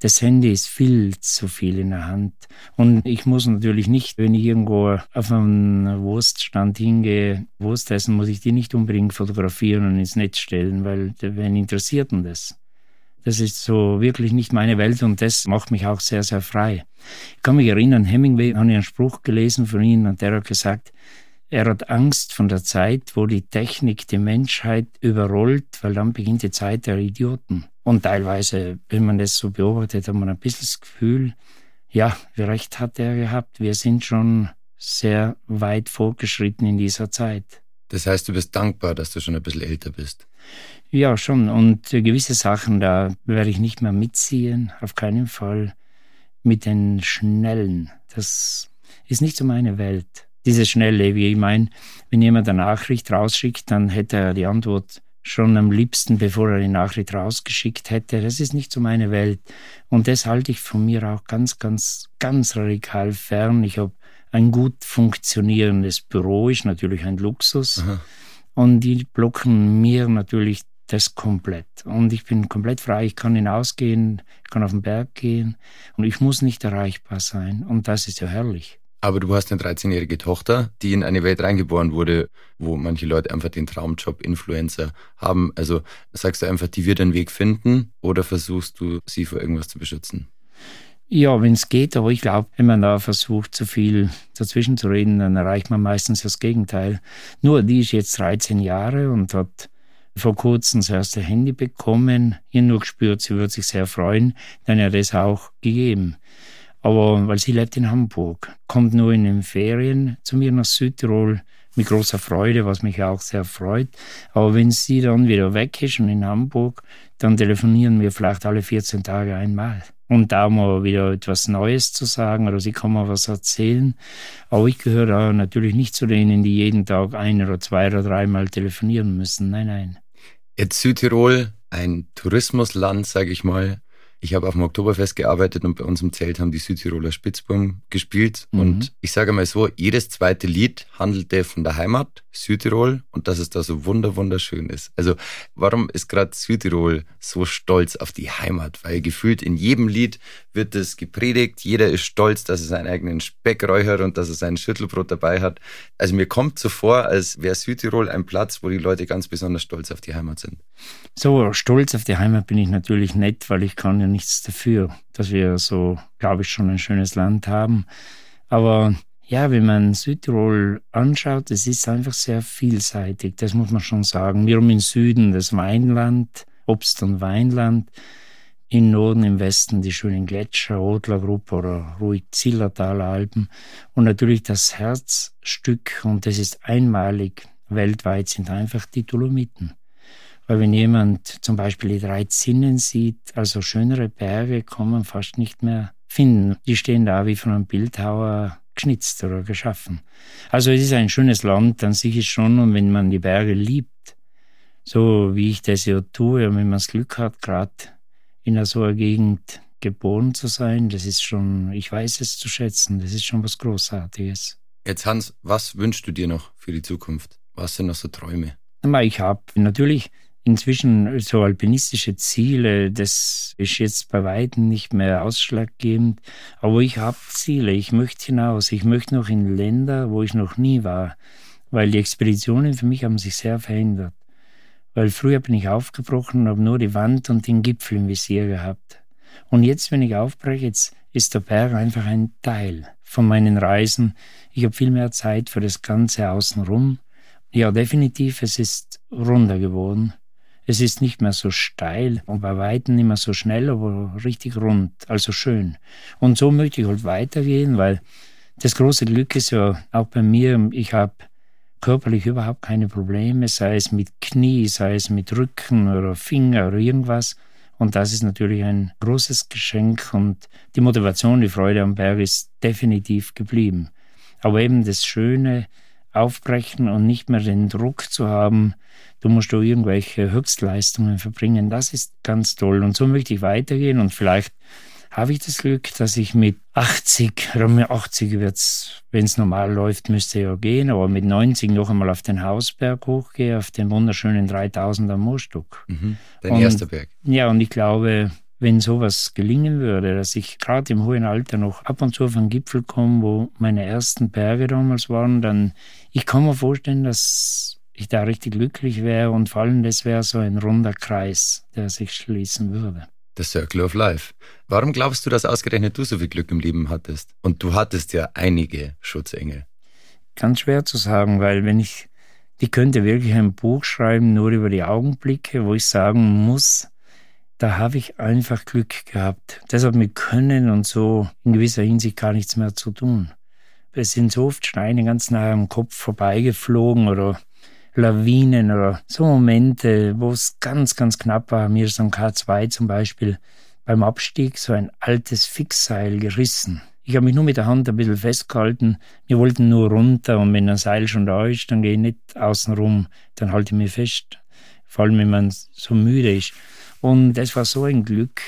Speaker 3: das Handy ist viel zu viel in der Hand. Und ich muss natürlich nicht, wenn ich irgendwo auf einen Wurststand hingehe, Wurst essen, muss ich die nicht unbedingt fotografieren und ins Netz stellen, weil wen interessiert denn das? Das ist so wirklich nicht meine Welt und das macht mich auch sehr, sehr frei. Ich kann mich erinnern, Hemingway, ich einen Spruch gelesen von ihm und der hat gesagt, er hat Angst von der Zeit, wo die Technik die Menschheit überrollt, weil dann beginnt die Zeit der Idioten. Und teilweise, wenn man das so beobachtet, hat man ein bisschen das Gefühl, ja, wie recht hat er gehabt. Wir sind schon sehr weit fortgeschritten in dieser Zeit.
Speaker 2: Das heißt, du bist dankbar, dass du schon ein bisschen älter bist.
Speaker 3: Ja, schon. Und gewisse Sachen, da werde ich nicht mehr mitziehen, auf keinen Fall. Mit den Schnellen. Das ist nicht so meine Welt. Diese Schnelle, wie ich meine, wenn jemand eine Nachricht rausschickt, dann hätte er die Antwort schon am liebsten, bevor er die Nachricht rausgeschickt hätte. Das ist nicht so meine Welt. Und das halte ich von mir auch ganz, ganz, ganz radikal fern. Ich habe ein gut funktionierendes Büro, ist natürlich ein Luxus. Aha. Und die blocken mir natürlich das komplett. Und ich bin komplett frei. Ich kann hinausgehen, ich kann auf den Berg gehen und ich muss nicht erreichbar sein. Und das ist ja herrlich.
Speaker 2: Aber du hast eine 13-jährige Tochter, die in eine Welt reingeboren wurde, wo manche Leute einfach den Traumjob Influencer haben. Also sagst du einfach, die wird einen Weg finden oder versuchst du, sie vor irgendwas zu beschützen?
Speaker 3: Ja, wenn es geht, aber ich glaube, wenn man da versucht, zu viel dazwischen zu reden, dann erreicht man meistens das Gegenteil. Nur die ist jetzt 13 Jahre und hat vor kurzem das erste Handy bekommen. Ihr nur gespürt, sie würde sich sehr freuen, dann er das auch gegeben. Aber weil sie lebt in Hamburg, kommt nur in den Ferien zu mir nach Südtirol mit großer Freude, was mich auch sehr freut. Aber wenn sie dann wieder weg ist und in Hamburg, dann telefonieren wir vielleicht alle 14 Tage einmal. Und da mal wieder etwas Neues zu sagen oder sie kann mal was erzählen. Aber ich gehöre da natürlich nicht zu denen, die jeden Tag ein oder zwei oder dreimal telefonieren müssen. Nein, nein.
Speaker 2: Jetzt Südtirol, ein Tourismusland, sage ich mal. Ich habe auf dem Oktoberfest gearbeitet und bei uns im Zelt haben die Südtiroler Spitzbuben gespielt. Mhm. Und ich sage mal so, jedes zweite Lied handelte von der Heimat, Südtirol, und dass es da so wunder wunderschön ist. Also warum ist gerade Südtirol so stolz auf die Heimat? Weil gefühlt in jedem Lied wird es gepredigt, jeder ist stolz, dass er seinen eigenen Speck räuchert und dass er sein Schüttelbrot dabei hat. Also mir kommt so vor, als wäre Südtirol ein Platz, wo die Leute ganz besonders stolz auf die Heimat sind.
Speaker 3: So stolz auf die Heimat bin ich natürlich nicht, weil ich kann ja nichts dafür, dass wir so, glaube ich, schon ein schönes Land haben. Aber ja, wenn man Südtirol anschaut, es ist einfach sehr vielseitig, das muss man schon sagen. Wir haben im Süden das Weinland, Obst- und Weinland, im Norden, im Westen die schönen Gletscher, Rotlergruppe oder ruhig Zillertaler Alpen und natürlich das Herzstück, und das ist einmalig weltweit, sind einfach die Dolomiten. Weil wenn jemand zum Beispiel die drei Zinnen sieht, also schönere Berge, kann man fast nicht mehr finden. Die stehen da wie von einem Bildhauer geschnitzt oder geschaffen. Also es ist ein schönes Land an sich ist schon, und wenn man die Berge liebt, so wie ich das ja tue, und wenn man das Glück hat, gerade in so einer Gegend geboren zu sein, das ist schon, ich weiß es zu schätzen, das ist schon was Großartiges.
Speaker 2: Jetzt Hans, was wünschst du dir noch für die Zukunft? Was sind noch so Träume?
Speaker 3: Ich habe natürlich inzwischen so alpinistische Ziele, das ist jetzt bei weitem nicht mehr ausschlaggebend, aber ich habe Ziele, ich möchte hinaus, ich möchte noch in Länder, wo ich noch nie war, weil die Expeditionen für mich haben sich sehr verändert. Weil früher bin ich aufgebrochen und habe nur die Wand und den Gipfel im Visier gehabt. Und jetzt, wenn ich aufbreche, jetzt ist der Berg einfach ein Teil von meinen Reisen. Ich habe viel mehr Zeit für das Ganze außenrum. Ja, definitiv, es ist runder geworden. Es ist nicht mehr so steil und bei Weitem nicht mehr so schnell, aber richtig rund, also schön. Und so möchte ich halt weitergehen, weil das große Glück ist ja auch bei mir, ich habe körperlich überhaupt keine Probleme, sei es mit Knie, sei es mit Rücken oder Finger oder irgendwas. Und das ist natürlich ein großes Geschenk und die Motivation, die Freude am Berg ist definitiv geblieben. Aber eben das Schöne, aufbrechen und nicht mehr den Druck zu haben, du musst du irgendwelche Höchstleistungen verbringen, das ist ganz toll. Und so möchte ich weitergehen und vielleicht habe ich das Glück, dass ich mit 80, oder mit 80 wird's, wenn es normal läuft, müsste ja gehen, aber mit 90 noch einmal auf den Hausberg hochgehe, auf den wunderschönen 3000er Moorstuck.
Speaker 2: Mhm, dein und, erster Berg.
Speaker 3: Ja, und ich glaube, wenn sowas gelingen würde, dass ich gerade im hohen Alter noch ab und zu auf einen Gipfel komme, wo meine ersten Berge damals waren, dann, ich kann mir vorstellen, dass ich da richtig glücklich wäre und vor allem das wäre so ein runder Kreis, der sich schließen würde.
Speaker 2: The Circle of Life. Warum glaubst du, dass ausgerechnet du so viel Glück im Leben hattest? Und du hattest ja einige Schutzengel.
Speaker 3: Ganz schwer zu sagen, weil wenn ich, die könnte wirklich ein Buch schreiben, nur über die Augenblicke, wo ich sagen muss, da habe ich einfach Glück gehabt. Das hat mit Können und so in gewisser Hinsicht gar nichts mehr zu tun. Es sind so oft Steine ganz nahe am Kopf vorbeigeflogen oder Lawinen oder so Momente, wo es ganz, ganz knapp war. Mir ist am K2 zum Beispiel beim Abstieg so ein altes Fixseil gerissen. Ich habe mich nur mit der Hand ein bisschen festgehalten. Wir wollten nur runter und wenn ein Seil schon da ist, dann gehe ich nicht außen rum. Dann halte ich mich fest. Vor allem, wenn man so müde ist. Und das war so ein Glück.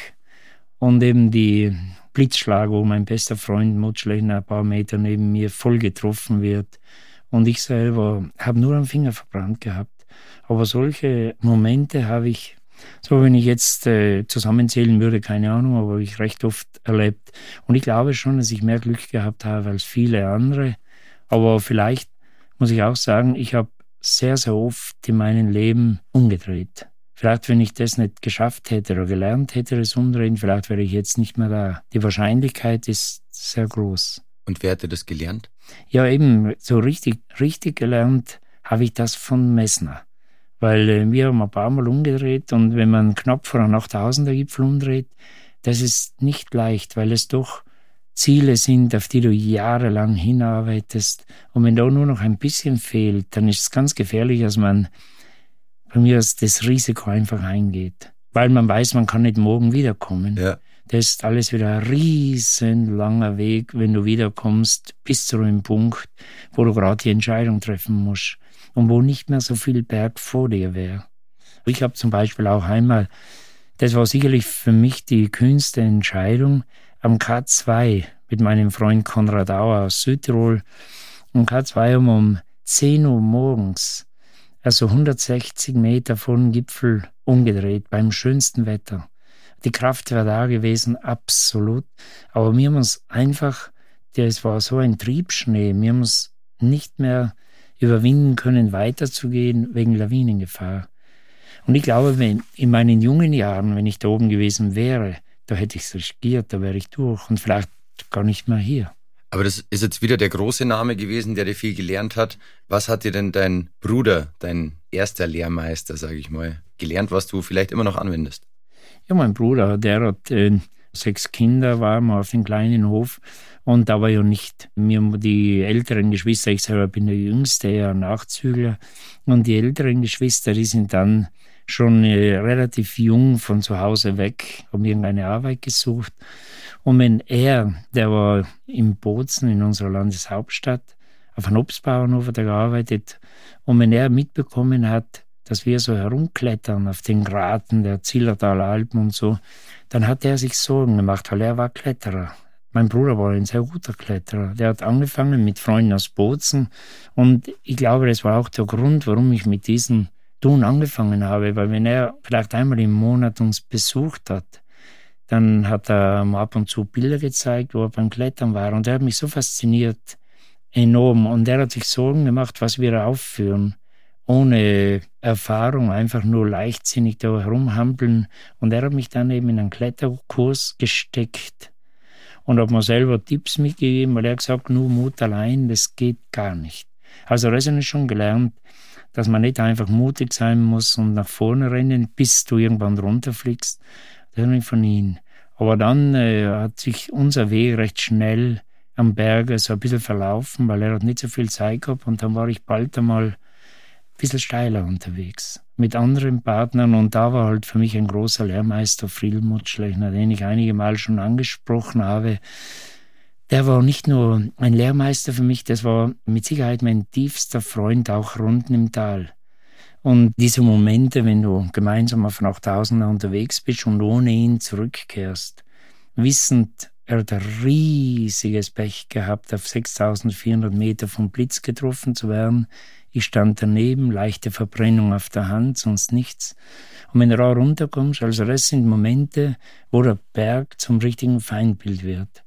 Speaker 3: Und eben die Blitzschlag, wo mein bester Freund Mutschlechner ein paar Meter neben mir voll getroffen wird. Und ich selber habe nur einen Finger verbrannt gehabt. Aber solche Momente habe ich, so wenn ich jetzt äh, zusammenzählen würde, keine Ahnung, aber ich recht oft erlebt. Und ich glaube schon, dass ich mehr Glück gehabt habe als viele andere. Aber vielleicht muss ich auch sagen, ich habe sehr, sehr oft in meinem Leben umgedreht. Vielleicht, wenn ich das nicht geschafft hätte oder gelernt hätte, das Umdrehen, vielleicht wäre ich jetzt nicht mehr da. Die Wahrscheinlichkeit ist sehr groß.
Speaker 2: Und wer hätte das gelernt?
Speaker 3: Ja, eben, so richtig, richtig gelernt habe ich das von Messner. Weil äh, wir haben ein paar Mal umgedreht und wenn man knapp vor einem 8000er Gipfel umdreht, das ist nicht leicht, weil es doch Ziele sind, auf die du jahrelang hinarbeitest. Und wenn da nur noch ein bisschen fehlt, dann ist es ganz gefährlich, dass man bei mir ist das Risiko einfach eingeht. Weil man weiß, man kann nicht morgen wiederkommen. Ja. Das ist alles wieder ein riesen langer Weg, wenn du wiederkommst, bis zu einem Punkt, wo du gerade die Entscheidung treffen musst und wo nicht mehr so viel Berg vor dir wäre. Ich habe zum Beispiel auch einmal, das war sicherlich für mich die kühnste Entscheidung, am K2 mit meinem Freund Konrad Auer aus Südtirol. Am K2 um, um 10 Uhr morgens also 160 Meter von Gipfel umgedreht, beim schönsten Wetter. Die Kraft war da gewesen, absolut. Aber wir haben uns einfach, es war so ein Triebschnee, wir haben uns nicht mehr überwinden können, weiterzugehen wegen Lawinengefahr. Und ich glaube, wenn in meinen jungen Jahren, wenn ich da oben gewesen wäre, da hätte ich es riskiert, da wäre ich durch und vielleicht gar nicht mehr hier.
Speaker 2: Aber das ist jetzt wieder der große Name gewesen, der dir viel gelernt hat. Was hat dir denn dein Bruder, dein erster Lehrmeister, sage ich mal, gelernt, was du vielleicht immer noch anwendest?
Speaker 3: Ja, mein Bruder, der hat äh, sechs Kinder, war mal auf dem kleinen Hof und da war ja nicht mir die älteren Geschwister, ich selber bin der Jüngste, ja Nachzügler und die älteren Geschwister, die sind dann schon äh, relativ jung von zu Hause weg, haben irgendeine Arbeit gesucht. Und wenn er, der war in Bozen, in unserer Landeshauptstadt, auf einem Obstbauernhof hat er gearbeitet, und wenn er mitbekommen hat, dass wir so herumklettern auf den Graten der Zillertaler Alpen und so, dann hat er sich Sorgen gemacht, weil er war Kletterer. Mein Bruder war ein sehr guter Kletterer. Der hat angefangen mit Freunden aus Bozen und ich glaube, das war auch der Grund, warum ich mit diesen tun angefangen habe, weil wenn er vielleicht einmal im Monat uns besucht hat, dann hat er ab und zu Bilder gezeigt, wo er beim Klettern war und er hat mich so fasziniert, enorm und er hat sich Sorgen gemacht, was wir aufführen, ohne Erfahrung, einfach nur leichtsinnig da herumhampeln und er hat mich dann eben in einen Kletterkurs gesteckt und hat mir selber Tipps mitgegeben, weil er gesagt, nur Mut allein, das geht gar nicht. Also habe ich schon gelernt, dass man nicht einfach mutig sein muss und nach vorne rennen, bis du irgendwann runterfliegst. Das habe ich von ihm. Aber dann äh, hat sich unser Weg recht schnell am Berge so ein bisschen verlaufen, weil er hat nicht so viel Zeit gehabt und dann war ich bald einmal bisschen steiler unterwegs mit anderen Partnern und da war halt für mich ein großer Lehrmeister Friedel Mutschlechner, den ich einige Mal schon angesprochen habe. Der war nicht nur ein Lehrmeister für mich, das war mit Sicherheit mein tiefster Freund auch runden im Tal. Und diese Momente, wenn du gemeinsam auf Nachtausender unterwegs bist und ohne ihn zurückkehrst, wissend, er hat ein riesiges Pech gehabt, auf 6400 Meter vom Blitz getroffen zu werden. Ich stand daneben, leichte Verbrennung auf der Hand, sonst nichts. Und wenn du da runterkommst, also das sind Momente, wo der Berg zum richtigen Feindbild wird.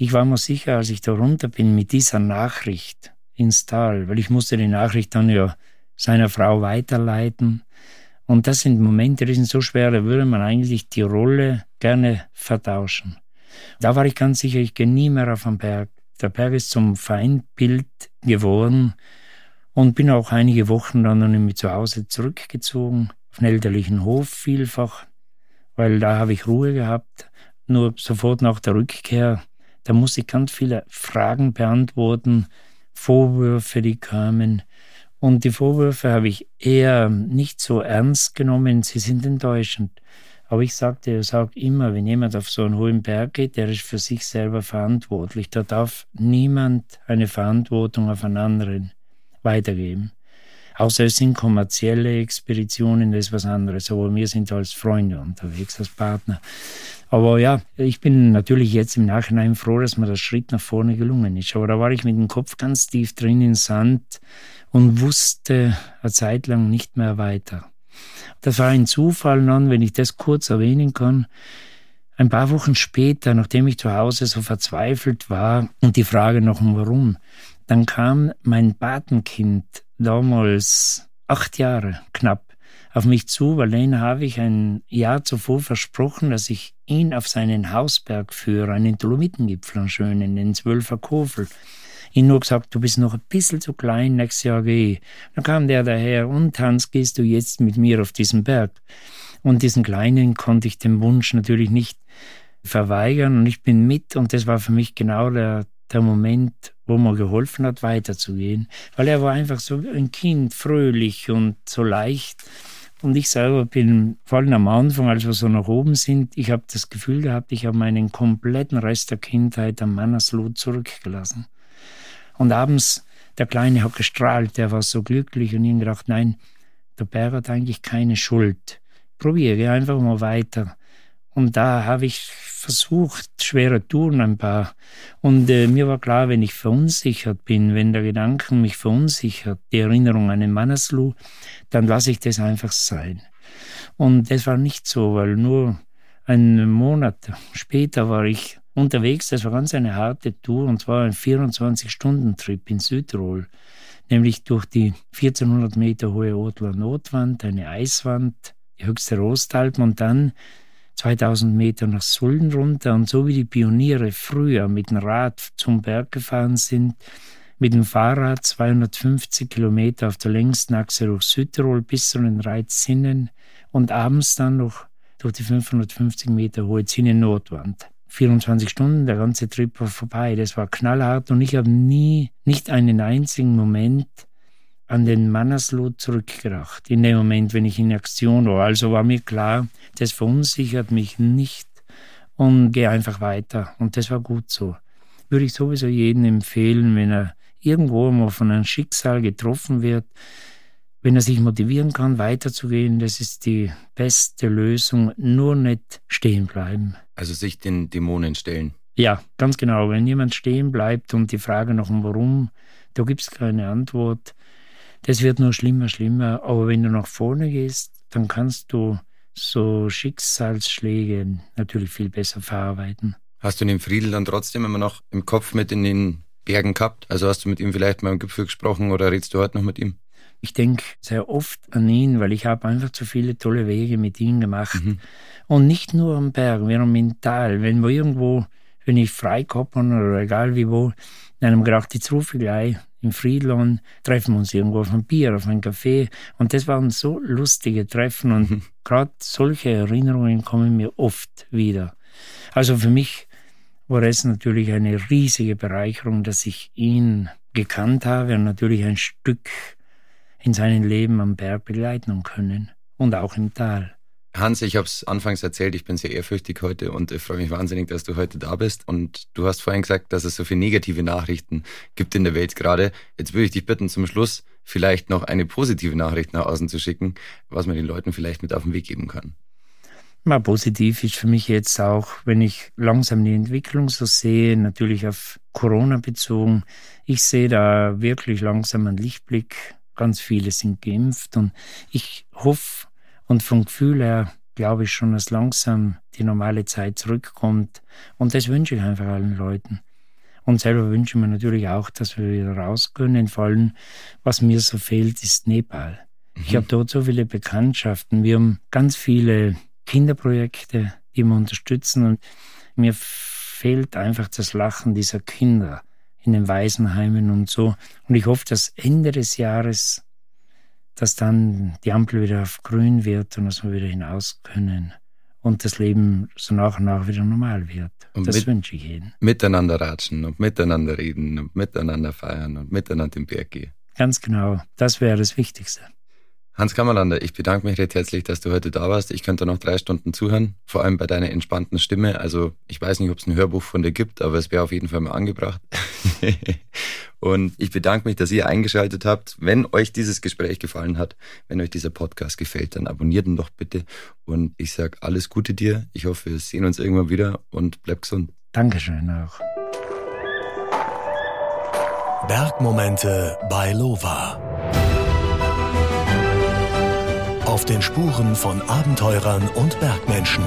Speaker 3: Ich war mir sicher, als ich da runter bin mit dieser Nachricht ins Tal, weil ich musste die Nachricht dann ja seiner Frau weiterleiten. Und das sind Momente, die sind so schwer, da würde man eigentlich die Rolle gerne vertauschen. Da war ich ganz sicher, ich gehe nie mehr auf den Berg. Der Berg ist zum Feindbild geworden und bin auch einige Wochen dann mit zu Hause zurückgezogen, auf den elterlichen Hof vielfach, weil da habe ich Ruhe gehabt. Nur sofort nach der Rückkehr, da musste ich ganz viele Fragen beantworten, Vorwürfe, die kamen. Und die Vorwürfe habe ich eher nicht so ernst genommen, sie sind enttäuschend. Aber ich sagte, er sagt immer, wenn jemand auf so einen hohen Berg geht, der ist für sich selber verantwortlich. Da darf niemand eine Verantwortung auf einen anderen weitergeben. Außer es sind kommerzielle Expeditionen, das ist was anderes. Aber wir sind als Freunde unterwegs, als Partner. Aber ja, ich bin natürlich jetzt im Nachhinein froh, dass mir der Schritt nach vorne gelungen ist. Aber da war ich mit dem Kopf ganz tief drin in Sand und wusste eine Zeit lang nicht mehr weiter. Das war ein Zufall dann, wenn ich das kurz erwähnen kann. Ein paar Wochen später, nachdem ich zu Hause so verzweifelt war und die Frage noch um warum, dann kam mein Patenkind, damals acht Jahre knapp, auf mich zu, weil den habe ich ein Jahr zuvor versprochen, dass ich ihn auf seinen Hausberg führe, einen Dolomitengipfel, einen schönen, den Zwölfer Kofel ihn nur gesagt, du bist noch ein bisschen zu klein, nächstes Jahr ich. Dann kam der daher, und Hans, gehst du jetzt mit mir auf diesen Berg? Und diesen Kleinen konnte ich den Wunsch natürlich nicht verweigern und ich bin mit und das war für mich genau der, der Moment, wo mir geholfen hat, weiterzugehen, weil er war einfach so ein Kind, fröhlich und so leicht. Und ich selber bin vor allem am Anfang, als wir so nach oben sind, ich habe das Gefühl gehabt, ich habe meinen kompletten Rest der Kindheit am Mannersloh zurückgelassen. Und abends, der Kleine hat gestrahlt, der war so glücklich und ich gedacht, nein, der Bär hat eigentlich keine Schuld. Probiere einfach mal weiter. Und da habe ich versucht, schwere Touren ein paar. Und äh, mir war klar, wenn ich verunsichert bin, wenn der Gedanke mich verunsichert, die Erinnerung an den Manneslu, dann lasse ich das einfach sein. Und das war nicht so, weil nur einen Monat später war ich unterwegs. Das war ganz eine harte Tour und zwar ein 24-Stunden-Trip in Südtirol, nämlich durch die 1400 Meter hohe Otler Notwand, eine Eiswand, die höchste Rostalpen und dann 2000 Meter nach Sulden runter und so wie die Pioniere früher mit dem Rad zum Berg gefahren sind, mit dem Fahrrad 250 Kilometer auf der längsten Achse durch Südtirol bis zu den Reizzinnen und abends dann noch durch die 550 Meter hohe Zinnen-Notwand. 24 Stunden, der ganze Trip war vorbei. Das war knallhart und ich habe nie, nicht einen einzigen Moment an den Mannersloh zurückgedacht. In dem Moment, wenn ich in Aktion war. Also war mir klar, das verunsichert mich nicht und gehe einfach weiter. Und das war gut so. Würde ich sowieso jedem empfehlen, wenn er irgendwo mal von einem Schicksal getroffen wird, wenn er sich motivieren kann, weiterzugehen, das ist die beste Lösung. Nur nicht stehen bleiben.
Speaker 2: Also sich den Dämonen stellen.
Speaker 3: Ja, ganz genau. Wenn jemand stehen bleibt und die Frage nach dem Warum, da gibt es keine Antwort. Das wird nur schlimmer, schlimmer. Aber wenn du nach vorne gehst, dann kannst du so Schicksalsschläge natürlich viel besser verarbeiten.
Speaker 2: Hast du den Friedel dann trotzdem immer noch im Kopf mit in den Bergen gehabt? Also hast du mit ihm vielleicht mal im Gipfel gesprochen oder redest du heute noch mit ihm?
Speaker 3: Ich denke sehr oft an ihn, weil ich habe einfach zu viele tolle Wege mit ihm gemacht. Mhm. Und nicht nur am Berg, sondern mental. Wenn wir irgendwo, wenn ich frei koppern oder egal wie wo, in einem gedacht, jetzt rufe ich gleich in Friedland, treffen wir uns irgendwo auf ein Bier, auf ein Café. Und das waren so lustige Treffen und mhm. gerade solche Erinnerungen kommen mir oft wieder. Also für mich war es natürlich eine riesige Bereicherung, dass ich ihn gekannt habe und natürlich ein Stück in seinem Leben am Berg begleiten können und auch im Tal.
Speaker 2: Hans, ich habe es anfangs erzählt, ich bin sehr ehrfürchtig heute und ich freue mich wahnsinnig, dass du heute da bist. Und du hast vorhin gesagt, dass es so viele negative Nachrichten gibt in der Welt gerade. Jetzt würde ich dich bitten, zum Schluss vielleicht noch eine positive Nachricht nach außen zu schicken, was man den Leuten vielleicht mit auf den Weg geben kann.
Speaker 3: Mal positiv ist für mich jetzt auch, wenn ich langsam die Entwicklung so sehe, natürlich auf Corona bezogen. Ich sehe da wirklich langsam einen Lichtblick. Ganz viele sind geimpft und ich hoffe, und vom Gefühl her glaube ich schon, dass langsam die normale Zeit zurückkommt. Und das wünsche ich einfach allen Leuten. Und selber wünsche ich mir natürlich auch, dass wir wieder raus können. Vor allem, was mir so fehlt, ist Nepal. Mhm. Ich habe dort so viele Bekanntschaften. Wir haben ganz viele Kinderprojekte, die wir unterstützen. Und mir fehlt einfach das Lachen dieser Kinder in den Waisenheimen und so. Und ich hoffe, dass Ende des Jahres dass dann die Ampel wieder auf grün wird und dass wir wieder hinaus können und das Leben so nach und nach wieder normal wird. Und das mit, wünsche ich Ihnen.
Speaker 2: Miteinander ratschen und miteinander reden und miteinander feiern und miteinander den Berg gehen.
Speaker 3: Ganz genau. Das wäre das Wichtigste.
Speaker 2: Hans Kammerlander, ich bedanke mich recht herzlich, dass du heute da warst. Ich könnte noch drei Stunden zuhören, vor allem bei deiner entspannten Stimme. Also ich weiß nicht, ob es ein Hörbuch von dir gibt, aber es wäre auf jeden Fall mal angebracht. Und ich bedanke mich, dass ihr eingeschaltet habt. Wenn euch dieses Gespräch gefallen hat, wenn euch dieser Podcast gefällt, dann abonniert ihn doch bitte. Und ich sage alles Gute dir. Ich hoffe, wir sehen uns irgendwann wieder und bleib gesund.
Speaker 3: Dankeschön auch.
Speaker 1: Bergmomente bei Lova. Auf den Spuren von Abenteurern und Bergmenschen.